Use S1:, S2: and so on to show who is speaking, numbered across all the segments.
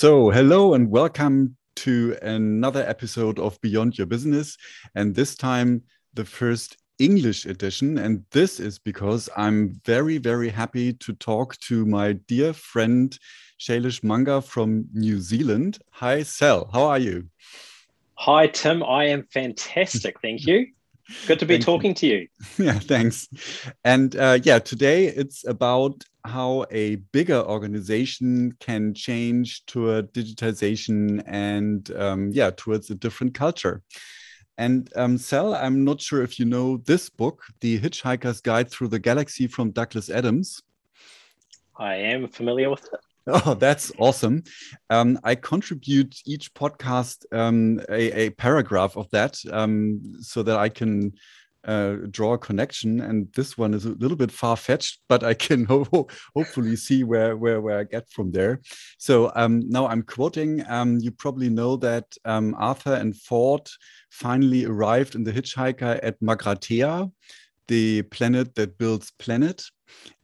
S1: So, hello and welcome to another episode of Beyond Your Business. And this time, the first English edition. And this is because I'm very, very happy to talk to my dear friend, Shailesh Manga from New Zealand. Hi, Sel. How are you?
S2: Hi, Tim. I am fantastic. Thank you. Good to be talking you. to you.
S1: Yeah, thanks. And uh, yeah, today it's about how a bigger organization can change toward digitization and um, yeah, towards a different culture. And um, Sel, I'm not sure if you know this book, The Hitchhiker's Guide Through the Galaxy from Douglas Adams.
S2: I am familiar with it.
S1: Oh, that's awesome. Um, I contribute each podcast um, a, a, paragraph of that um, so that I can uh, draw a connection. And this one is a little bit far fetched, but I can ho hopefully see where, where, where I get from there. So um, now I'm quoting. Um, you probably know that um, Arthur and Ford finally arrived in the hitchhiker at Magrathea, the planet that builds planet.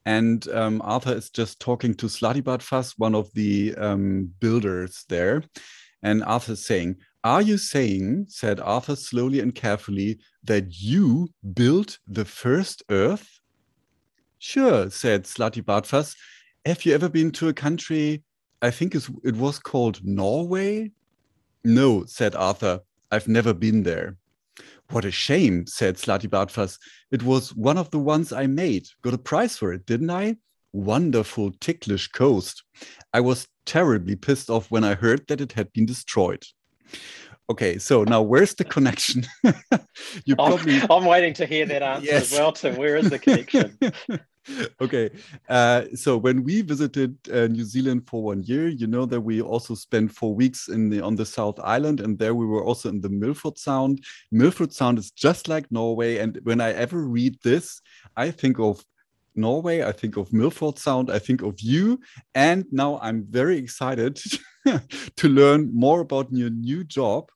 S1: And um, Arthur is just talking to Slartibartfast, one of the um, builders there. And Arthur's saying, Are you saying, said Arthur slowly and carefully, that you built the first Earth? Sure, said Slartibartfast. Have you ever been to a country, I think it was called Norway? No, said Arthur. I've never been there. What a shame, said Slartibartfast. It was one of the ones I made. Got a prize for it, didn't I? Wonderful, ticklish coast. I was terribly pissed off when I heard that it had been destroyed. Okay, so now where's the connection?
S2: you probably I'm, I'm, waiting to hear that answer yes. as well, Tim. Where is the connection?
S1: okay, uh, so when we visited uh, New Zealand for one year, you know that we also spent four weeks in the on the South Island, and there we were also in the Milford Sound. Milford Sound is just like Norway, and when I ever read this, I think of Norway, I think of Milford Sound, I think of you, and now I'm very excited to learn more about your new job.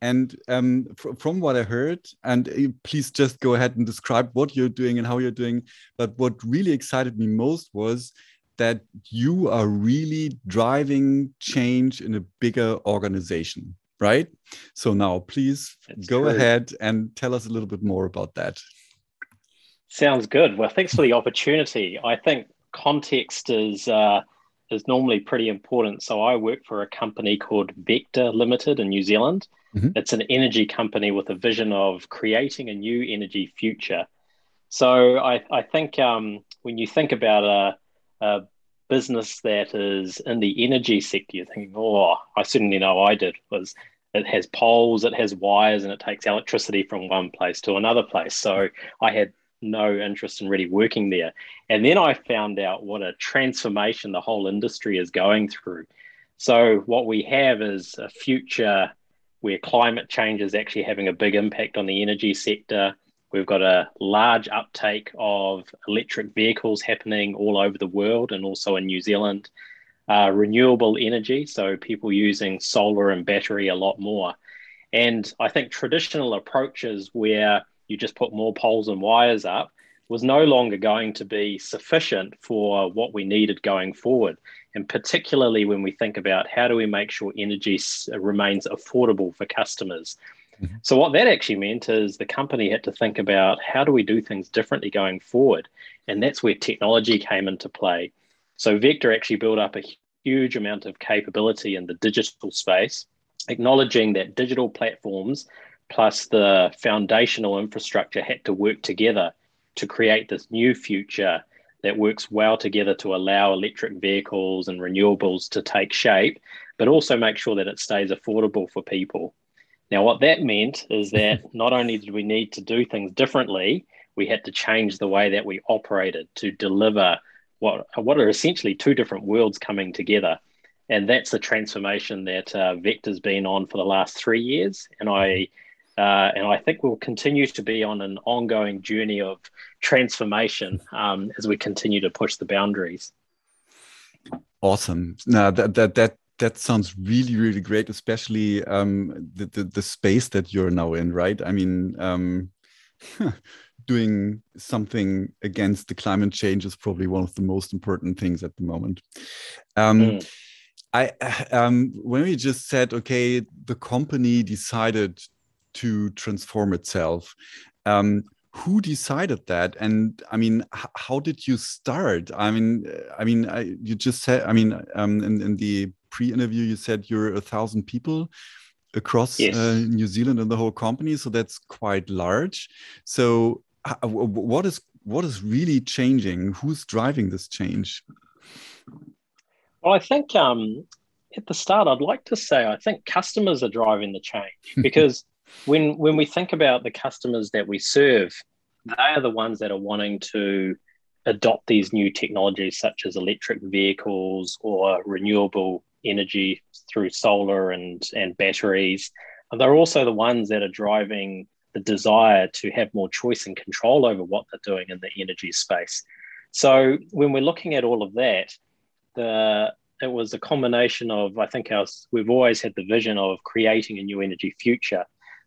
S1: And um, fr from what I heard, and uh, please just go ahead and describe what you're doing and how you're doing. But what really excited me most was that you are really driving change in a bigger organization, right? So now, please That's go true. ahead and tell us a little bit more about that.
S2: Sounds good. Well, thanks for the opportunity. I think context is uh, is normally pretty important. So I work for a company called Vector Limited in New Zealand. Mm-hmm. It's an energy company with a vision of creating a new energy future. So I, I think um, when you think about a, a business that is in the energy sector, you're thinking, oh, I certainly know I did, was it has poles, it has wires, and it takes electricity from one place to another place. So I had no interest in really working there. And then I found out what a transformation the whole industry is going through. So, what we have is a future where climate change is actually having a big impact on the energy sector. We've got a large uptake of electric vehicles happening all over the world and also in New Zealand. Uh, renewable energy, so people using solar and battery a lot more. And I think traditional approaches where you just put more poles and wires up was no longer going to be sufficient for what we needed going forward. And particularly when we think about how do we make sure energy remains affordable for customers. Mm-hmm. So, what that actually meant is the company had to think about how do we do things differently going forward. And that's where technology came into play. So, Vector actually built up a huge amount of capability in the digital space, acknowledging that digital platforms plus the foundational infrastructure had to work together to create this new future that works well together to allow electric vehicles and renewables to take shape, but also make sure that it stays affordable for people. Now, what that meant is that not only did we need to do things differently, we had to change the way that we operated to deliver what, what are essentially two different worlds coming together. And that's the transformation that uh, Vector's been on for the last three years. And I uh, and I think we'll continue to be on an ongoing journey of transformation um, as we continue to push the boundaries.
S1: Awesome. Now that that that that sounds really really great, especially um, the, the, the space that you're now in, right? I mean. Um, doing something against the climate change is probably one of the most important things at the moment. Um, mm. I um, when we just said, okay, the company decided to transform itself. Um, who decided that? And I mean, how did you start? I mean, I mean, I, you just said, I mean, um, in, in the pre-interview, you said you're a thousand people across yes. uh, New Zealand and the whole company, so that's quite large. So, what is what is really changing? Who's driving this change?
S2: Well, I think um, at the start, I'd like to say I think customers are driving the change because when when we think about the customers that we serve, they are the ones that are wanting to adopt these new technologies such as electric vehicles or renewable energy through solar and, and batteries. And they're also the ones that are driving the desire to have more choice and control over what they're doing in the energy space. So when we're looking at all of that, the it was a combination of I think our we've always had the vision of creating a new energy future,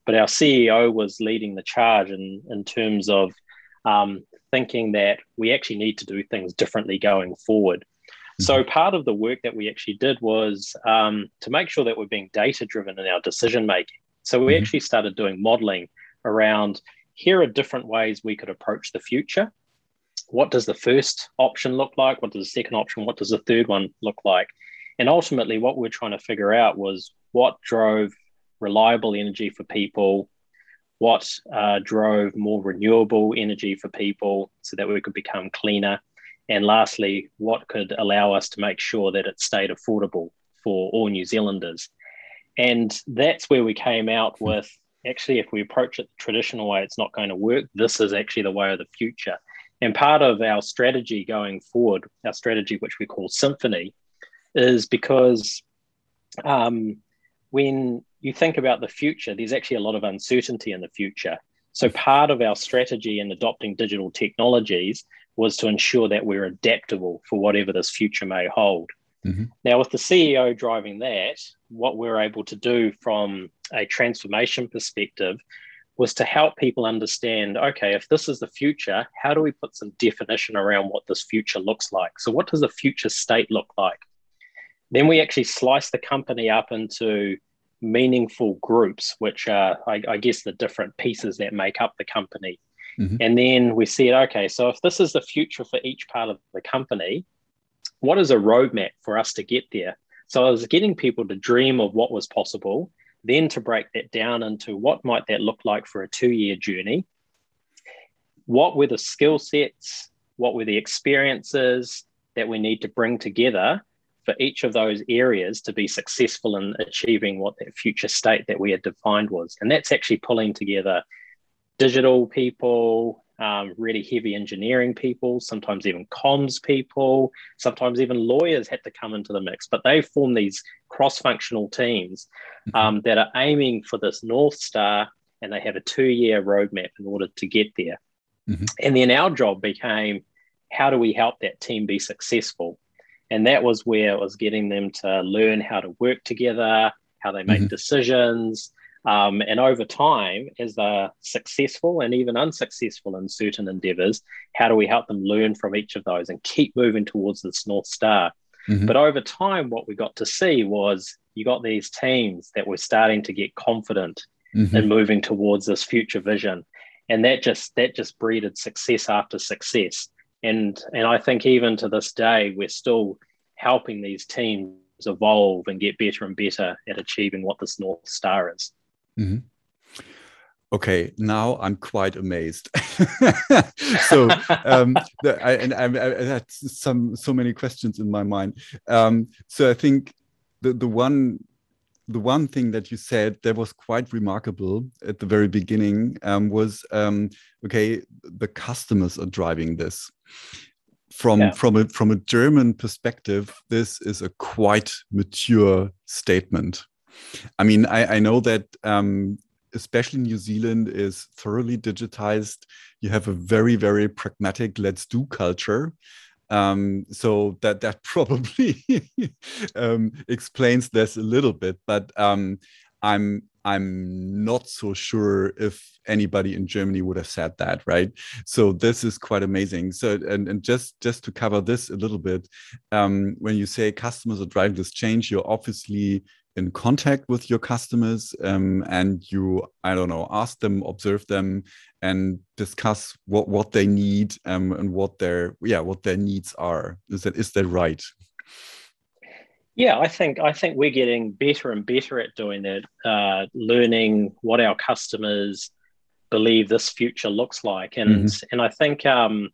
S2: but our CEO was leading the charge in in terms of um, thinking that we actually need to do things differently going forward. So mm-hmm. part of the work that we actually did was um, to make sure that we're being data driven in our decision making. So we mm-hmm. actually started doing modeling around here are different ways we could approach the future what does the first option look like? What does the second option? What does the third one look like? And ultimately, what we're trying to figure out was what drove reliable energy for people, what uh, drove more renewable energy for people so that we could become cleaner. And lastly, what could allow us to make sure that it stayed affordable for all New Zealanders. And that's where we came out with actually, if we approach it the traditional way, it's not going to work. This is actually the way of the future. And part of our strategy going forward, our strategy, which we call Symphony, is because um, when you think about the future, there's actually a lot of uncertainty in the future. So, part of our strategy in adopting digital technologies was to ensure that we're adaptable for whatever this future may hold. Mm-hmm. Now, with the CEO driving that, what we're able to do from a transformation perspective was to help people understand okay, if this is the future, how do we put some definition around what this future looks like? So, what does the future state look like? Then we actually slice the company up into meaningful groups, which are, I, I guess, the different pieces that make up the company. Mm-hmm. And then we said, okay, so if this is the future for each part of the company, what is a roadmap for us to get there? So I was getting people to dream of what was possible then to break that down into what might that look like for a two-year journey what were the skill sets what were the experiences that we need to bring together for each of those areas to be successful in achieving what that future state that we had defined was and that's actually pulling together digital people um, really heavy engineering people, sometimes even comms people, sometimes even lawyers had to come into the mix. But they form these cross functional teams mm-hmm. um, that are aiming for this North Star and they have a two year roadmap in order to get there. Mm-hmm. And then our job became how do we help that team be successful? And that was where it was getting them to learn how to work together, how they make mm-hmm. decisions, um, and over time, as they're successful and even unsuccessful in certain endeavors, how do we help them learn from each of those and keep moving towards this North Star? Mm-hmm. But over time, what we got to see was you got these teams that were starting to get confident mm-hmm. in moving towards this future vision. And that just that just breeded success after success. And and I think even to this day, we're still helping these teams evolve and get better and better at achieving what this North Star is. Mm-hmm.
S1: Okay, now I'm quite amazed. so, um, the, I, and I, I, had some so many questions in my mind. Um, so I think the the one the one thing that you said that was quite remarkable at the very beginning um, was um, okay the customers are driving this from yeah. from a from a german perspective this is a quite mature statement I mean, I, I know that um, especially New Zealand is thoroughly digitized. You have a very, very pragmatic let's do culture. Um, so that that probably um, explains this a little bit. But um, I'm I'm not so sure if anybody in Germany would have said that, right? So this is quite amazing. So and, and just just to cover this a little bit, um, when you say customers are driving this change, you're obviously in contact with your customers um, and you i don't know ask them observe them and discuss what what they need um, and what their yeah what their needs are. Is that is that right?
S2: Yeah, I think I think we're getting better and better at doing that, uh, learning what our customers believe this future looks like, and mm-hmm. and I think um,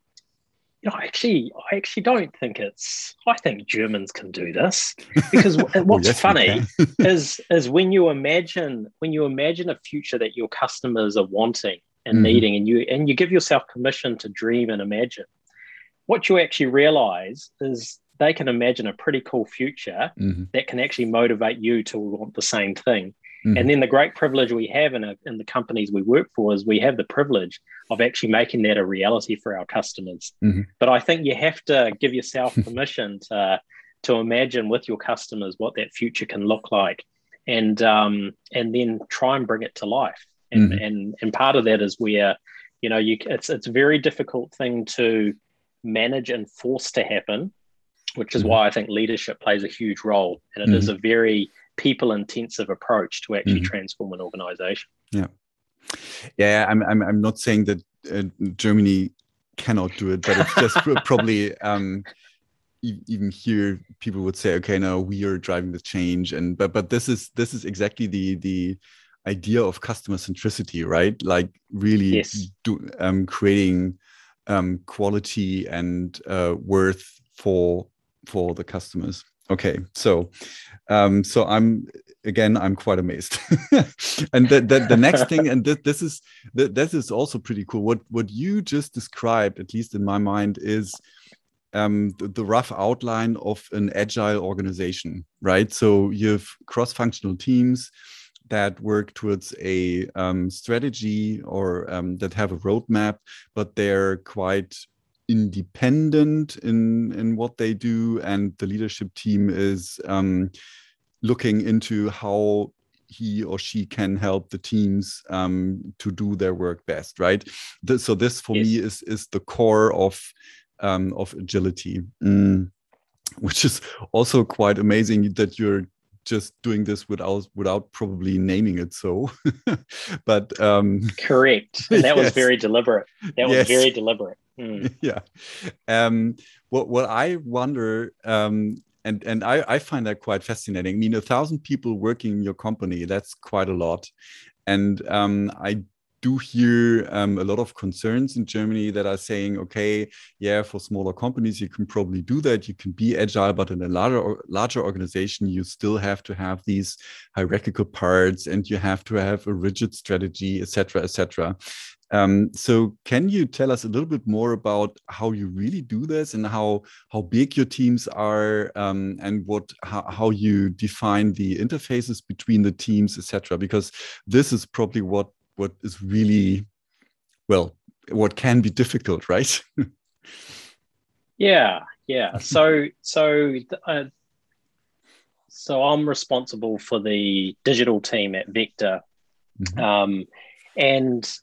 S2: you know, actually, I actually don't think it's. I think Germans can do this because what's yes, funny is is when you imagine when you imagine a future that your customers are wanting and mm-hmm. needing, and you and you give yourself permission to dream and imagine, what you actually realize is they can imagine a pretty cool future mm-hmm. that can actually motivate you to want the same thing. Mm-hmm. And then the great privilege we have in, a, in the companies we work for is we have the privilege of actually making that a reality for our customers. Mm-hmm. But I think you have to give yourself permission to, to imagine with your customers what that future can look like and, um, and then try and bring it to life. And, mm-hmm. and, and part of that is where, you know, you, it's, it's a very difficult thing to manage and force to happen which is mm-hmm. why I think leadership plays a huge role. And it mm-hmm. is a very people intensive approach to actually mm-hmm. transform an organization.
S1: Yeah. Yeah, I'm, I'm, I'm not saying that uh, Germany cannot do it, but it's just probably um, even here people would say, okay, now we are driving the change, and but but this is this is exactly the the idea of customer centricity, right? Like really yes. do, um, creating um, quality and uh, worth for for the customers. Okay, so um, so I'm again I'm quite amazed, and the, the, the next thing, and th this is th this is also pretty cool. What what you just described, at least in my mind, is um, the, the, rough outline of an agile organization, right? So you have cross-functional teams that work towards a um, strategy or um, that have a roadmap, but they're quite independent in in what they do, and the leadership team is um, looking into how he or she can help the teams um, to do their work best, right? So this for yes. me is is the core of um, of agility, mm. which is also quite amazing that you're just doing this without without probably naming it so but um
S2: correct and that yes. was very deliberate that was yes. very deliberate
S1: mm. yeah um what what i wonder um and and I, I find that quite fascinating. I mean, a thousand people working in your company, that's quite a lot. And um, I do hear um, a lot of concerns in Germany that are saying, okay, yeah, for smaller companies, you can probably do that. You can be agile, but in a larger larger organization, you still have to have these hierarchical parts, and you have to have a rigid strategy, etc., etc. Um, so, can you tell us a little bit more about how you really do this, and how how big your teams are, um, and what how, how you define the interfaces between the teams, etc. Because this is probably what what is really well what can be difficult right
S2: yeah yeah so so uh, so i'm responsible for the digital team at vector mm-hmm. um, and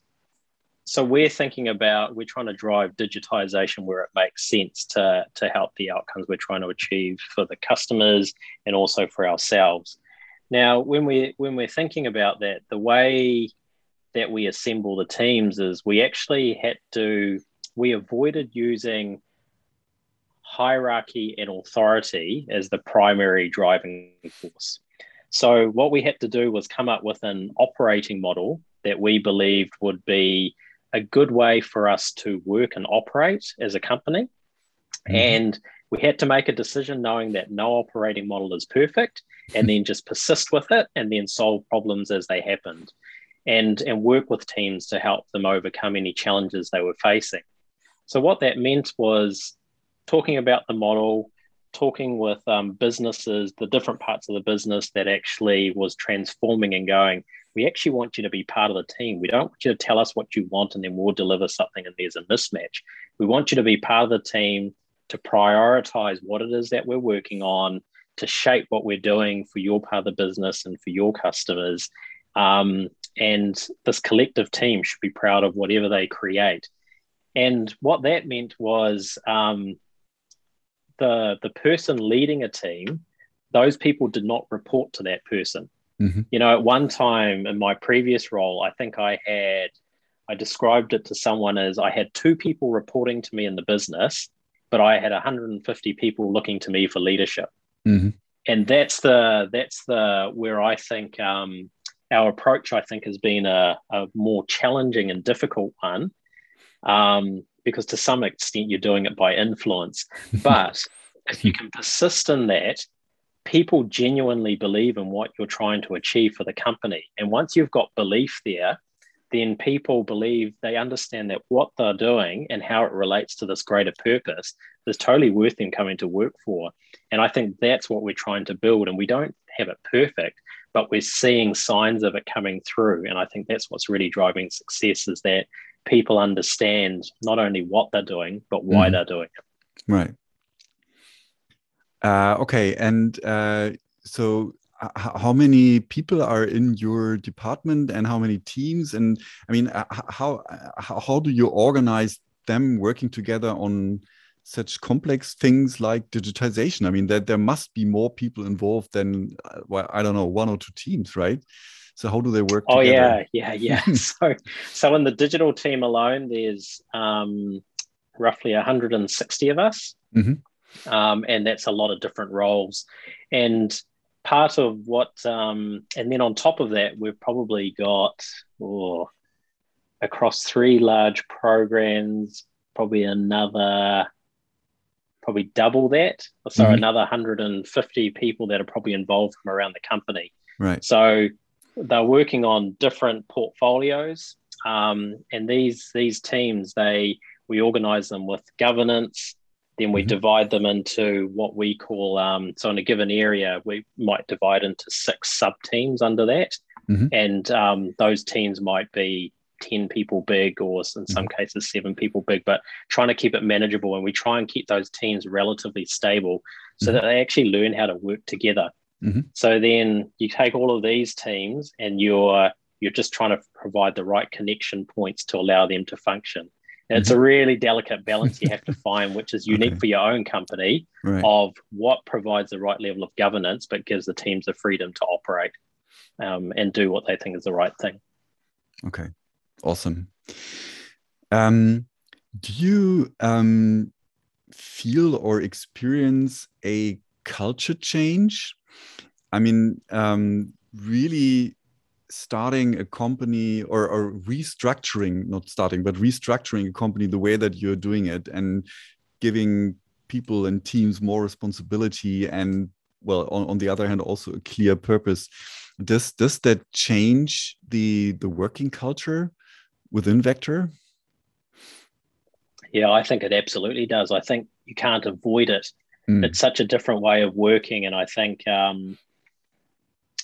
S2: so we're thinking about we're trying to drive digitization where it makes sense to to help the outcomes we're trying to achieve for the customers and also for ourselves now when we when we're thinking about that the way that we assemble the teams is we actually had to we avoided using hierarchy and authority as the primary driving force. So what we had to do was come up with an operating model that we believed would be a good way for us to work and operate as a company. Mm-hmm. And we had to make a decision knowing that no operating model is perfect and then just persist with it and then solve problems as they happened and, and work with teams to help them overcome any challenges they were facing. So, what that meant was talking about the model, talking with um, businesses, the different parts of the business that actually was transforming and going, we actually want you to be part of the team. We don't want you to tell us what you want and then we'll deliver something and there's a mismatch. We want you to be part of the team to prioritize what it is that we're working on, to shape what we're doing for your part of the business and for your customers, Um, and this collective team should be proud of whatever they create. And what that meant was um, the the person leading a team, those people did not report to that person. Mm-hmm. You know, at one time in my previous role, I think I had I described it to someone as I had two people reporting to me in the business, but I had 150 people looking to me for leadership. Mm-hmm. And that's the that's the where I think um, our approach I think has been a, a more challenging and difficult one. Um, because to some extent you're doing it by influence. But if you can persist in that, people genuinely believe in what you're trying to achieve for the company. And once you've got belief there, then people believe they understand that what they're doing and how it relates to this greater purpose is totally worth them coming to work for. And I think that's what we're trying to build. And we don't have it perfect, but we're seeing signs of it coming through. And I think that's what's really driving success is that people understand not only what they're doing, but why mm. they're doing it.
S1: Right. Uh, okay. And uh, so how many people are in your department and how many teams and i mean how how do you organize them working together on such complex things like digitization i mean that there must be more people involved than uh, well, i don't know one or two teams right so how do they work
S2: oh together? yeah yeah yeah so so in the digital team alone there's um, roughly 160 of us mm -hmm. Um, and that's a lot of different roles and part of what, um, and then on top of that, we've probably got oh, across three large programs, probably another, probably double that. So mm-hmm. another 150 people that are probably involved from around the company.
S1: Right.
S2: So they're working on different portfolios, um, and these these teams they we organize them with governance then we mm-hmm. divide them into what we call, um, so in a given area, we might divide into six sub teams under that. Mm-hmm. And um, those teams might be 10 people big or in some mm-hmm. cases seven people big, but trying to keep it manageable. And we try and keep those teams relatively stable so mm-hmm. that they actually learn how to work together. Mm-hmm. So then you take all of these teams and you're you're just trying to provide the right connection points to allow them to function. It's a mm-hmm. really delicate balance you have to find, which is unique okay. for your own company right. of what provides the right level of governance, but gives the teams the freedom to operate um, and do what they think is the right thing.
S1: Okay, awesome. Um, do you um, feel or experience a culture change? I mean, um, really starting a company or, or restructuring, not starting, but restructuring a company the way that you're doing it and giving people and teams more responsibility and well on, on the other hand also a clear purpose. Does does that change the the working culture within vector?
S2: Yeah i think it absolutely does. I think you can't avoid it. Mm. it's such a different way of working and i think um,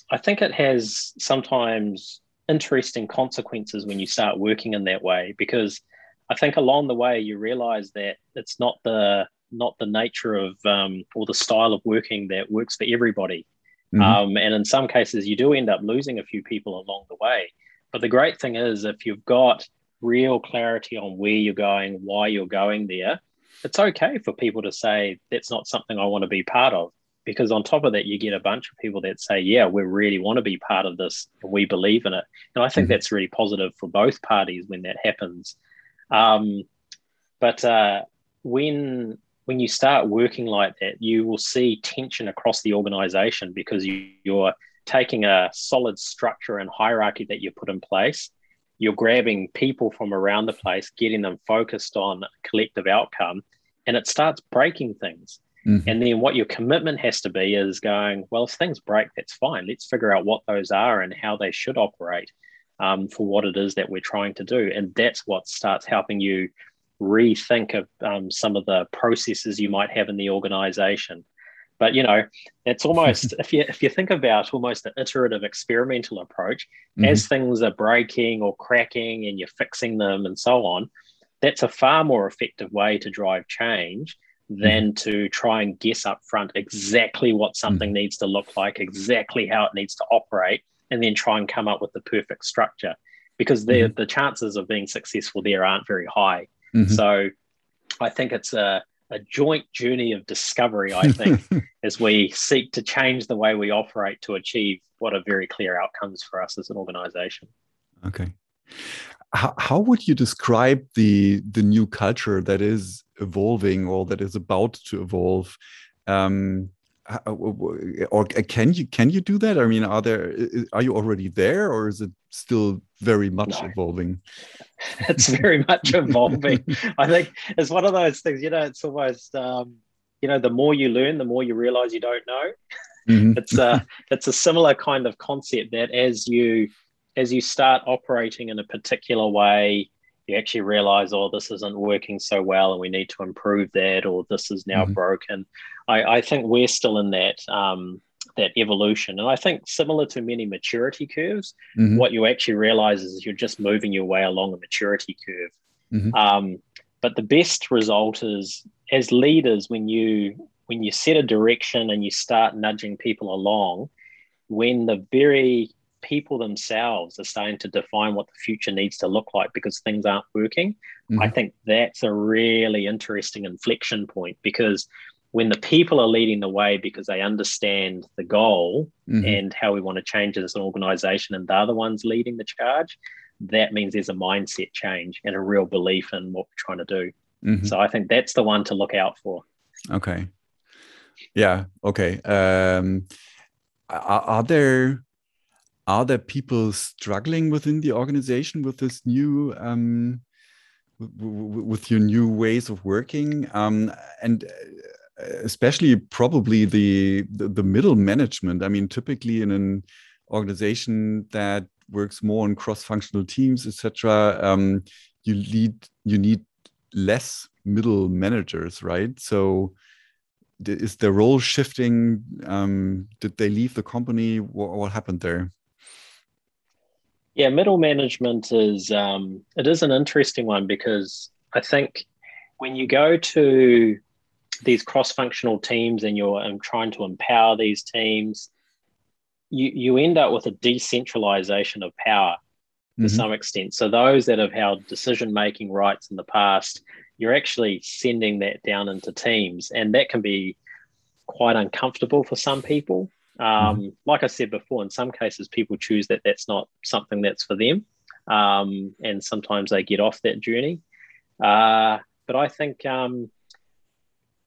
S2: I think it has sometimes interesting consequences when you start working in that way because I think along the way you realize that it's not the not the nature of um, or the style of working that works for everybody. Mm-hmm. Um, and in some cases, you do end up losing a few people along the way. But the great thing is, if you've got real clarity on where you're going, why you're going there, it's okay for people to say that's not something I want to be part of because on top of that you get a bunch of people that say yeah we really want to be part of this and we believe in it. And i think mm-hmm. that's really positive for both parties when that happens. Um, but uh, when when you start working like that you will see tension across the organization because you, you're taking a solid structure and hierarchy that you put in place. You're grabbing people from around the place getting them focused on collective outcome and it starts breaking things Mm-hmm. And then what your commitment has to be is going, well, if things break, that's fine. Let's figure out what those are and how they should operate um, for what it is that we're trying to do. And that's what starts helping you rethink of um, some of the processes you might have in the organization. But you know, it's almost if you if you think about almost an iterative experimental approach, mm-hmm. as things are breaking or cracking and you're fixing them and so on, that's a far more effective way to drive change than mm-hmm. to try and guess up front exactly what something mm-hmm. needs to look like, exactly how it needs to operate, and then try and come up with the perfect structure because mm-hmm. the chances of being successful there aren't very high. Mm-hmm. So I think it's a, a joint journey of discovery, I think, as we seek to change the way we operate to achieve what are very clear outcomes for us as an organization.
S1: Okay. How, how would you describe the the new culture that is evolving or that is about to evolve? Um, or can you can you do that? I mean, are there are you already there, or is it still very much no. evolving?
S2: It's very much evolving. I think it's one of those things. You know, it's almost um, you know, the more you learn, the more you realize you don't know. Mm-hmm. it's a it's a similar kind of concept that as you as you start operating in a particular way, you actually realize, oh, this isn't working so well, and we need to improve that, or this is now mm-hmm. broken. I, I, think we're still in that um, that evolution, and I think similar to many maturity curves, mm-hmm. what you actually realize is you're just moving your way along a maturity curve. Mm-hmm. Um, but the best result is as leaders when you when you set a direction and you start nudging people along, when the very people themselves are starting to define what the future needs to look like because things aren't working. Mm-hmm. I think that's a really interesting inflection point because when the people are leading the way because they understand the goal mm-hmm. and how we want to change as an organization and they're the ones leading the charge, that means there's a mindset change and a real belief in what we're trying to do. Mm-hmm. So I think that's the one to look out for.
S1: Okay. Yeah. Okay. Um, are, are there are there people struggling within the organization with this new um, with your new ways of working? Um, and uh, especially probably the, the, the middle management. I mean typically in an organization that works more on cross-functional teams etc um, you lead you need less middle managers right? So is the role shifting um, did they leave the company? What, what happened there
S2: yeah, middle management is um, it is an interesting one because I think when you go to these cross-functional teams and you're um, trying to empower these teams, you you end up with a decentralization of power to mm-hmm. some extent. So those that have held decision-making rights in the past, you're actually sending that down into teams, and that can be quite uncomfortable for some people. Um, mm-hmm. Like I said before, in some cases, people choose that that's not something that's for them. Um, and sometimes they get off that journey. Uh, but I think um,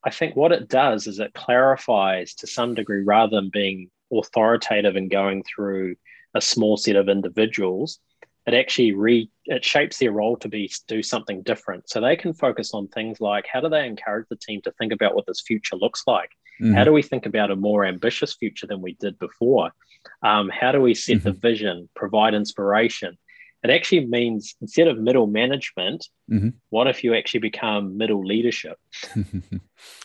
S2: I think what it does is it clarifies to some degree rather than being authoritative and going through a small set of individuals it actually re it shapes their role to be do something different so they can focus on things like how do they encourage the team to think about what this future looks like mm-hmm. how do we think about a more ambitious future than we did before um, how do we set mm-hmm. the vision provide inspiration it actually means instead of middle management mm-hmm. what if you actually become middle leadership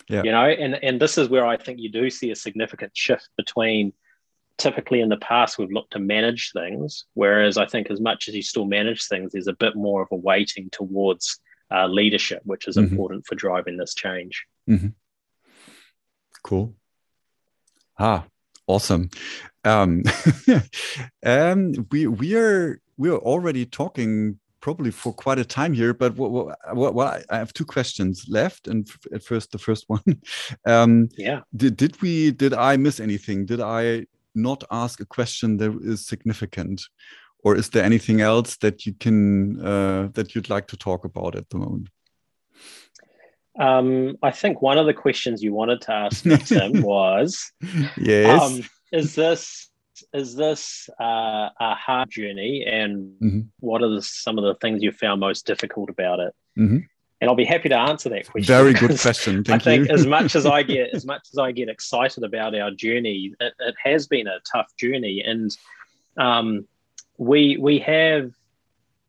S2: yeah. you know and and this is where i think you do see a significant shift between typically in the past we've looked to manage things whereas i think as much as you still manage things there's a bit more of a weighting towards uh, leadership which is mm-hmm. important for driving this change mm-hmm.
S1: Cool. Ah awesome. Um, um we we are we are already talking probably for quite a time here, but what, what, what, I have two questions left. And at first, the first one, um,
S2: yeah,
S1: did, did we, did I miss anything? Did I not ask a question that is significant? Or is there anything else that you can uh, that you'd like to talk about at the moment
S2: um, i think one of the questions you wanted to ask tim was
S1: yes um,
S2: is this is this uh, a hard journey and mm-hmm. what are the, some of the things you found most difficult about it mm-hmm and I'll be happy to answer that question.
S1: Very good question. Thank
S2: I think
S1: you.
S2: as much as I get as much as I get excited about our journey, it, it has been a tough journey, and um, we we have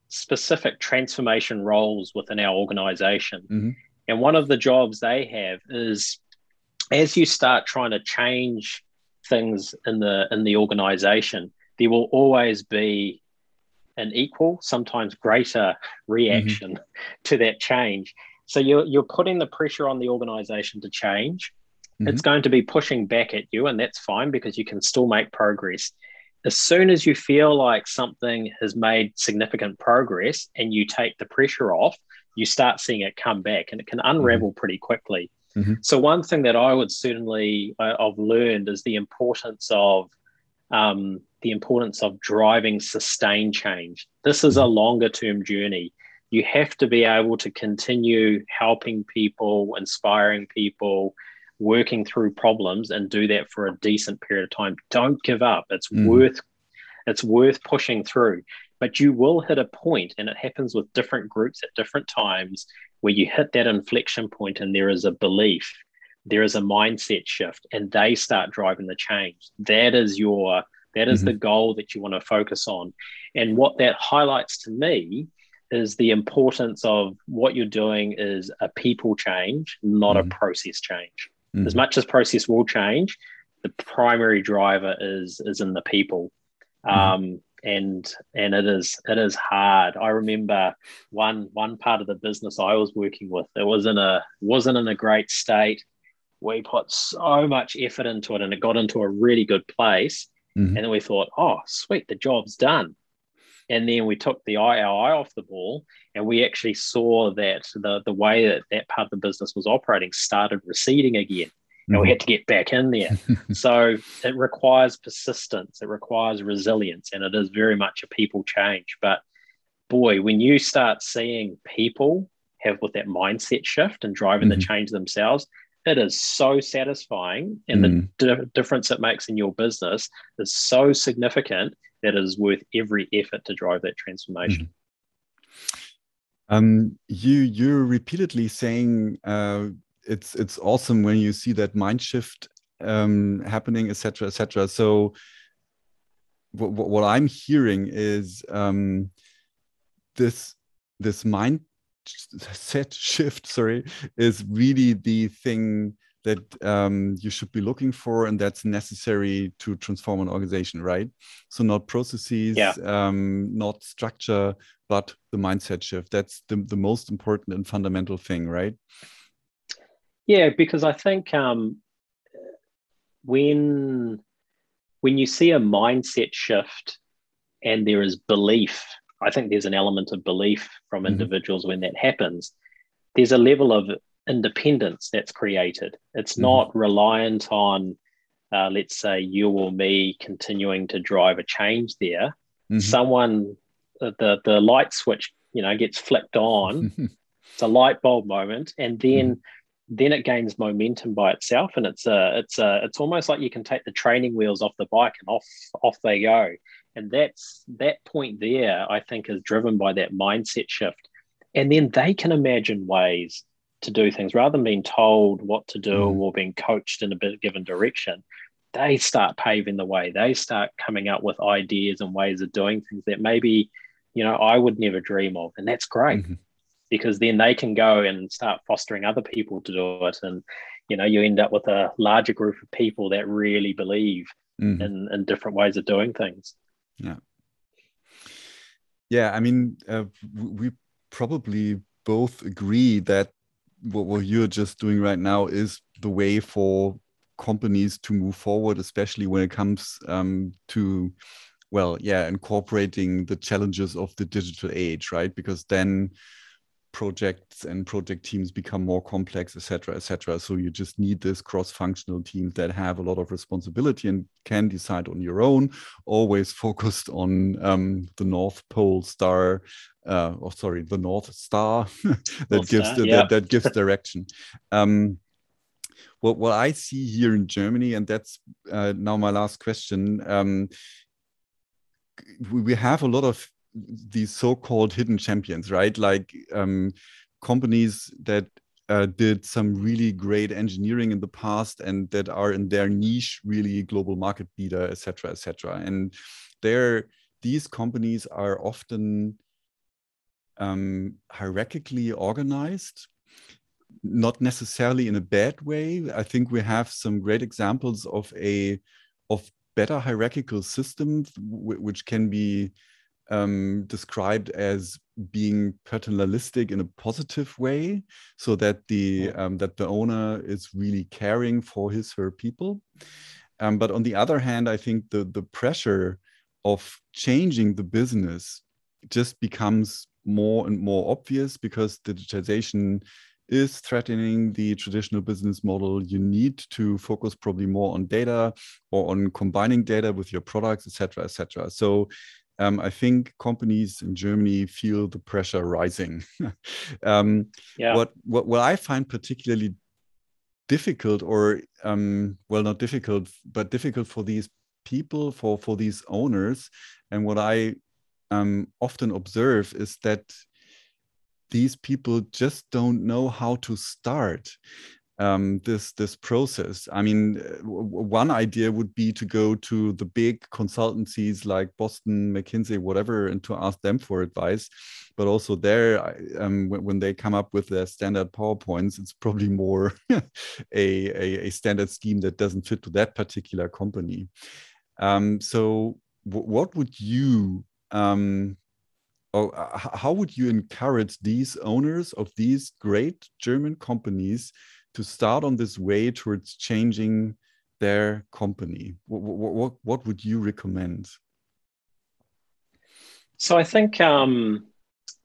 S2: specific transformation roles within our organization, mm-hmm. And one of the jobs they have is as you start trying to change things in the in the organization, there will always be an equal, sometimes greater reaction mm-hmm. to that change. So you're you're putting the pressure on the organization to change. Mm-hmm. It's going to be pushing back at you, and that's fine because you can still make progress. As soon as you feel like something has made significant progress and you take the pressure off, you start seeing it come back and it can unravel mm-hmm. pretty quickly. Mm-hmm. So, one thing that I would certainly uh, I've learned is the importance of um, the importance of driving sustained change. This is a mm-hmm. longer term journey. You have to be able to continue helping people, inspiring people, working through problems and do that for a decent period of time. Don't give up. It's mm. worth it's worth pushing through. But you will hit a point, and it happens with different groups at different times, where you hit that inflection point and there is a belief, there is a mindset shift, and they start driving the change. That is your that is mm-hmm. the goal that you want to focus on. And what that highlights to me is the importance of what you're doing is a people change, not mm-hmm. a process change. Mm-hmm. As much as process will change, the primary driver is is in the people. Mm-hmm. Um, and and it is it is hard. I remember one one part of the business I was working with. It was in a wasn't in a great state. We put so much effort into it, and it got into a really good place. Mm-hmm. And then we thought, oh, sweet, the job's done. And then we took the eye, our eye off the ball, and we actually saw that the, the way that that part of the business was operating started receding again. And we mm-hmm. had to get back in there. so it requires persistence, it requires resilience, and it is very much a people change. But boy, when you start seeing people have with that mindset shift and driving mm-hmm. the change themselves, it is so satisfying. And mm. the di- difference it makes in your business is so significant that it is worth every effort to drive that transformation. Mm.
S1: Um, you you're repeatedly saying uh, it's it's awesome when you see that mind shift um, happening, etc., etc. So what, what I'm hearing is um, this this mind set shift sorry is really the thing that um, you should be looking for and that's necessary to transform an organization right? So not processes yeah. um, not structure but the mindset shift. That's the, the most important and fundamental thing right?
S2: Yeah because i think um, when when you see a mindset shift and there is belief i think there's an element of belief from mm-hmm. individuals mm-hmm. when that happens there's a level of independence that's created it's mm-hmm. not reliant on uh, let's say you or me continuing to drive a change there mm-hmm. someone the the light switch you know gets flicked on it's a light bulb moment and then mm. then it gains momentum by itself and it's a it's a it's almost like you can take the training wheels off the bike and off off they go and that's that point there i think is driven by that mindset shift and then they can imagine ways to do things rather than being told what to do mm. or being coached in a bit given direction they start paving the way they start coming up with ideas and ways of doing things that maybe you know I would never dream of, and that's great mm-hmm. because then they can go and start fostering other people to do it, and you know you end up with a larger group of people that really believe mm-hmm. in in different ways of doing things.
S1: Yeah, yeah. I mean, uh, we probably both agree that what, what you're just doing right now is the way for companies to move forward, especially when it comes um, to well yeah incorporating the challenges of the digital age right because then projects and project teams become more complex etc etc so you just need this cross-functional teams that have a lot of responsibility and can decide on your own always focused on um, the north pole star uh, oh sorry the north star that north gives star, yeah. that, that, gives direction um, what, what I see here in Germany, and that's uh, now my last question, um, we have a lot of these so-called hidden champions, right? Like um, companies that uh, did some really great engineering in the past and that are in their niche really global market leader, etc., etc. And there, these companies are often um, hierarchically organized, not necessarily in a bad way. I think we have some great examples of a of better hierarchical system, which can be um, described as being paternalistic in a positive way, so that the um, that the owner is really caring for his her people. Um, but on the other hand, I think the the pressure of changing the business just becomes more and more obvious because digitization is threatening the traditional business model. You need to focus probably more on data or on combining data with your products, etc., etc. So um, I think companies in Germany feel the pressure rising. um, yeah. What, what what I find particularly difficult, or um, well, not difficult, but difficult for these people, for for these owners, and what I um, often observe is that these people just don't know how to start um, this this process. I mean, uh, one idea would be to go to the big consultancies like Boston, McKinsey, whatever, and to ask them for advice. But also there, um, when they come up with their standard powerpoints, it's probably more a, a, a, standard scheme that doesn't fit to that particular company. Um, so, what would you um, or uh, how would you encourage these owners of these great German companies to start on this way towards changing their company? What, what, what would you recommend?
S2: So I think um,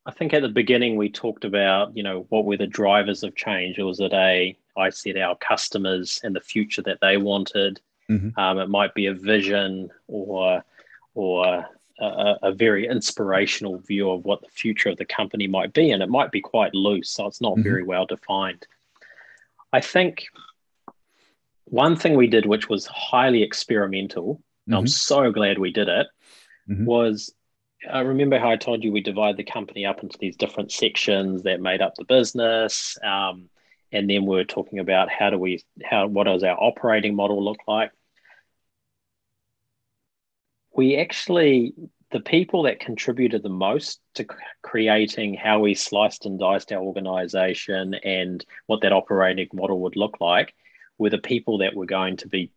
S2: I think at the beginning we talked about you know what were the drivers of change. It was it a I said our customers and the future that they wanted. Mm -hmm. um, it might be a vision or or a, a, very inspirational view of what the future of the company might be, and it might be quite loose, so it's not mm-hmm. very well defined. I think one thing we did, which was highly experimental, mm-hmm. I'm so glad we did it, mm-hmm. was I remember how I told you we divide the company up into these different sections that made up the business. Um, and then we are talking about how do we how what does our operating model look like we actually the people that contributed the most to creating how we sliced and diced our organization and what that operating model would look like were the people that were going to be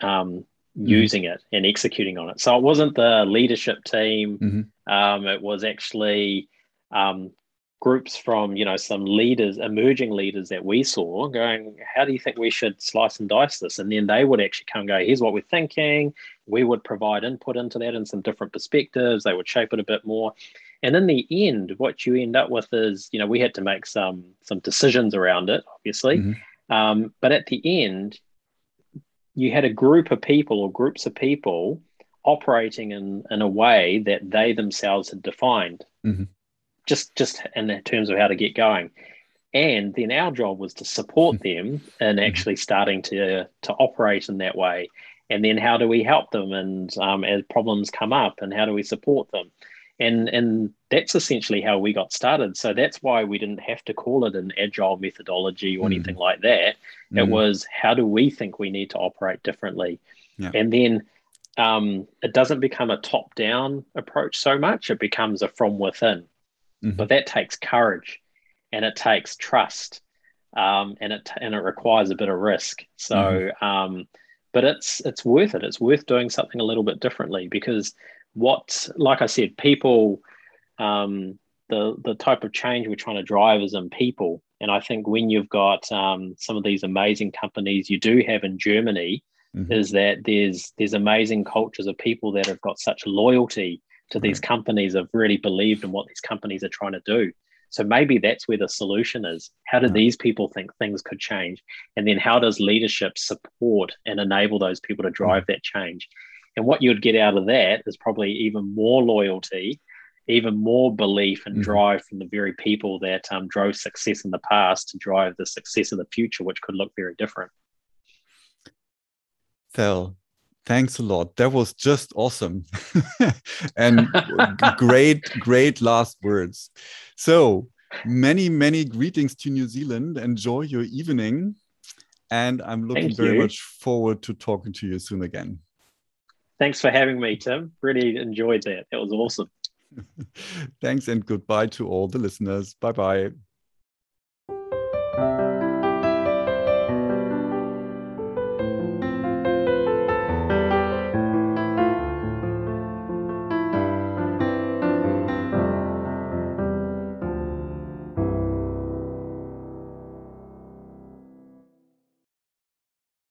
S2: um, mm-hmm. using it and executing on it. So it wasn't the leadership team. Mm-hmm. Um, it was actually um, groups from you know some leaders emerging leaders that we saw going how do you think we should slice and dice this? And then they would actually come and go here's what we're thinking. We would provide input into that and some different perspectives. They would shape it a bit more. And in the end what you end up with is you know we had to make some some decisions around it obviously. Mm-hmm. um, but at the end you had a group of people or groups of people operating in in a way that they themselves had defined. Mm-hmm just just in terms of how to get going. And then our job was to support hmm. them in hmm. actually starting to to operate in that way. And then how do we help them and um, as problems come up and how do we support them? And and that's essentially how we got started. So that's why we didn't have to call it an agile methodology or mm. anything like that. It mm. was how do we think we need to operate differently? Yeah. And then um, it doesn't become a top down approach so much, it becomes a from within. Mm-hmm. But that takes courage and it takes trust um, and it and it requires a bit of risk. So, mm-hmm. um, but it's it's worth it. It's worth doing something a little bit differently because what, like I said, people, um, the the type of change we're trying to drive is in people. And I think when you've got um, some of these amazing companies you do have in Germany, mm-hmm. is that there's there's amazing cultures of people that have got such loyalty to these companies have really believed in what these companies are trying to do. So maybe that's where the solution is. How do these people think things could change? And then how does leadership support and enable those people to drive that change? And what you'd get out of that is probably even more loyalty, even more belief and mm-hmm. drive from the very people that um, drove success in the past to drive the success of the future, which could look very different.
S1: Phil, Thanks a lot. That was just awesome. and great, great last words. So, many, many greetings to New Zealand. Enjoy your evening. And I'm looking very much forward to talking to you soon again.
S2: Thanks for having me, Tim. Really enjoyed that. That was awesome.
S1: Thanks and goodbye to all the listeners. Bye bye.